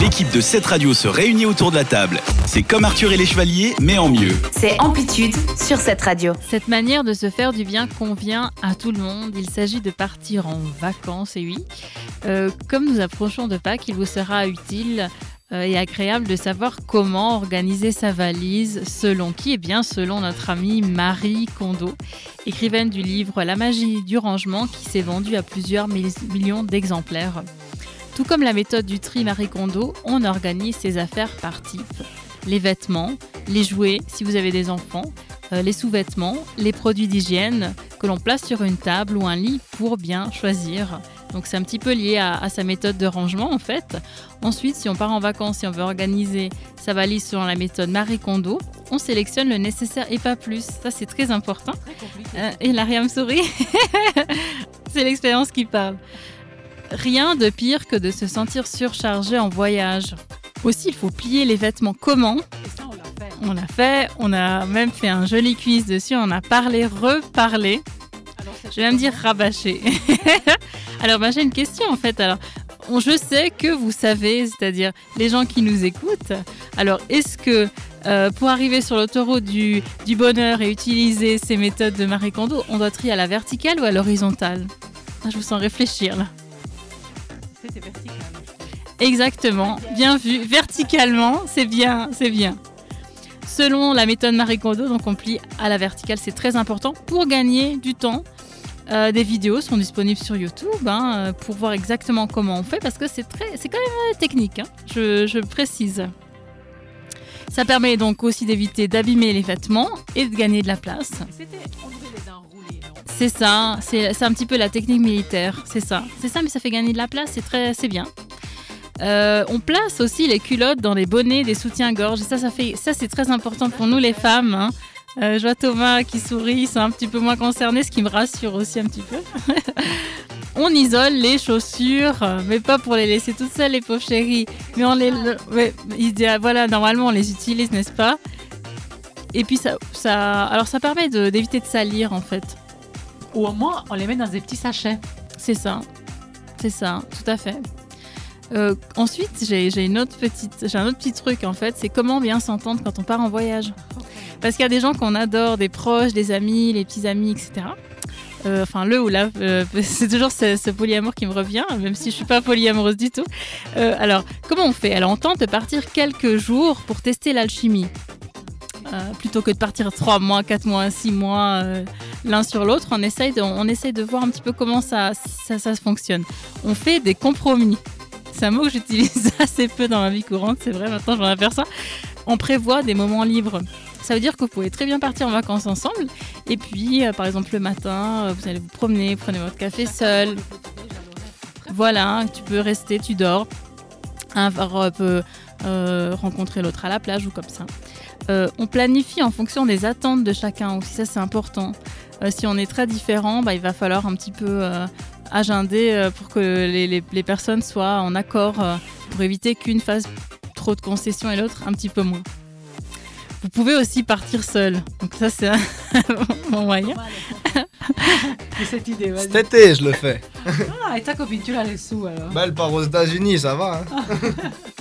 L'équipe de cette radio se réunit autour de la table. C'est comme Arthur et les Chevaliers, mais en mieux. C'est Amplitude sur cette radio. Cette manière de se faire du bien convient à tout le monde. Il s'agit de partir en vacances, et oui. Euh, comme nous approchons de Pâques, il vous sera utile euh, et agréable de savoir comment organiser sa valise selon qui Eh bien, selon notre amie Marie Kondo, écrivaine du livre La magie du rangement qui s'est vendu à plusieurs millions d'exemplaires. Tout comme la méthode du tri Marie Kondo, on organise ses affaires par type. Les vêtements, les jouets si vous avez des enfants, euh, les sous-vêtements, les produits d'hygiène que l'on place sur une table ou un lit pour bien choisir. Donc c'est un petit peu lié à, sa méthode de rangement en fait. Ensuite, si on part en vacances et on veut organiser sa valise selon la méthode Marie Kondo, on sélectionne le nécessaire et pas plus. Ça c'est très important. Euh, et la sourit. c'est l'expérience qui parle. Rien de pire que de se sentir surchargé en voyage. Aussi, il faut plier les vêtements comment? On l'a fait. On a même fait un joli quiz dessus. On a parlé, reparlé. Je vais me dire rabâché. Alors, bah, j'ai une question en fait. Alors, je sais que vous savez, c'est-à-dire les gens qui nous écoutent. Alors, est-ce que euh, pour arriver sur l'autoroute du, du, bonheur et utiliser ces méthodes de Marie Kondo, on doit trier à la verticale ou à l'horizontale? Ah, Je vous sens réfléchir là. Exactement, bien vu. Verticalement, c'est bien, c'est bien. Selon la méthode Marie Kondo, donc on plie à la verticale, c'est très important pour gagner du temps. Euh, des vidéos sont disponibles sur YouTube hein, euh, pour voir exactement comment on fait parce que c'est très, c'est quand même euh, technique. Hein, je, je, précise. Ça permet donc aussi d'éviter d'abîmer les vêtements et de gagner de la place. C'est ça, c'est un petit peu la technique militaire, c'est ça. C'est ça, mais ça fait gagner de la place, c'est très, c'est bien. Euh, on place aussi les culottes dans les bonnets des soutiens-gorge. ça, ça fait, ça c'est très important pour nous les femmes. Hein. Euh, je vois Thomas qui sourit, sont un petit peu moins concernés, ce qui me rassure aussi un petit peu. on isole les chaussures, mais pas pour les laisser toutes seules, les pauvres chéries. Mais on les, voilà, normalement on les utilise, n'est-ce pas? Et puis ça, ça, alors ça permet d'éviter de salir en fait. Ou au moins, on les met dans des petits sachets. C'est ça. C'est ça, tout à fait. Euh, ensuite, j'ai une autre petite, j'ai un autre petit truc en fait, c'est comment bien s'entendre quand on part en voyage. Parce qu'il y a des gens qu'on adore, des proches, des amis, les petits amis, etc. Euh, enfin, le ou la, euh, c'est toujours ce, polyamour qui me revient, même si je suis pas polyamoureuse du tout. alors, comment on fait? Alors, on tente de partir quelques jours pour tester l'alchimie. plutôt que de partir 3 mois, 4 mois, 6 mois l'un sur l'autre, on essaye, de, on essaye de voir un petit peu comment ça, ça, ça fonctionne. On fait des compromis. C'est un mot que j'utilise assez peu dans ma vie courante, c'est vrai, maintenant j'en aperçois. On prévoit des moments libres. Ça veut dire que vous pouvez très bien partir en vacances ensemble. Et puis, euh, par exemple, le matin, euh, vous allez vous promener, prenez votre café seul. Voilà, tu peux rester, tu dors. Un peut euh, rencontrer l'autre à la plage ou comme ça. on planifie en fonction des attentes de chacun aussi, ça c'est important. Euh, si on est très différent, bah, il va falloir un petit peu euh, agender euh, pour que les, personnes soient en accord pour éviter qu'une fasse trop de concessions et l'autre un petit peu moins. Vous pouvez aussi partir seul. Donc ça, c'est un bon moyen. cette idée, Cet été, je le fais. Ah, et ta copine, tu l'as les sous alors? Bah, Elle part aux États-Unis, ça va. Hein.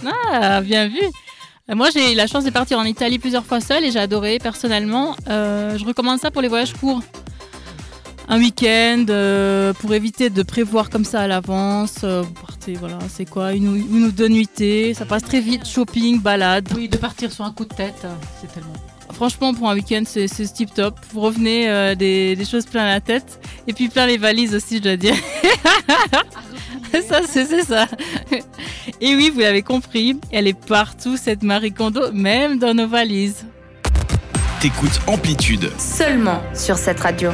ah, bien vu. Moi, j'ai eu la chance de partir en Italie plusieurs fois seule et j'ai adoré personnellement. je recommande ça pour les voyages courts un week-end euh, pour éviter de prévoir comme ça à l'avance. Euh, vous partez, voilà, c'est quoi une, ou deux nuitées, ça passe très vite, shopping, balade. Oui, de partir sur un coup de tête, euh, c'est tellement. Franchement, pour un week-end, c'est tip top. Vous revenez des, des, choses plein la tête et puis plein les valises aussi, je dois dire. ça, c'est ça. Et oui, vous l'avez compris, elle est partout cette Marie Kondo, même dans nos valises. T'écoutes Amplitude. Seulement sur cette radio.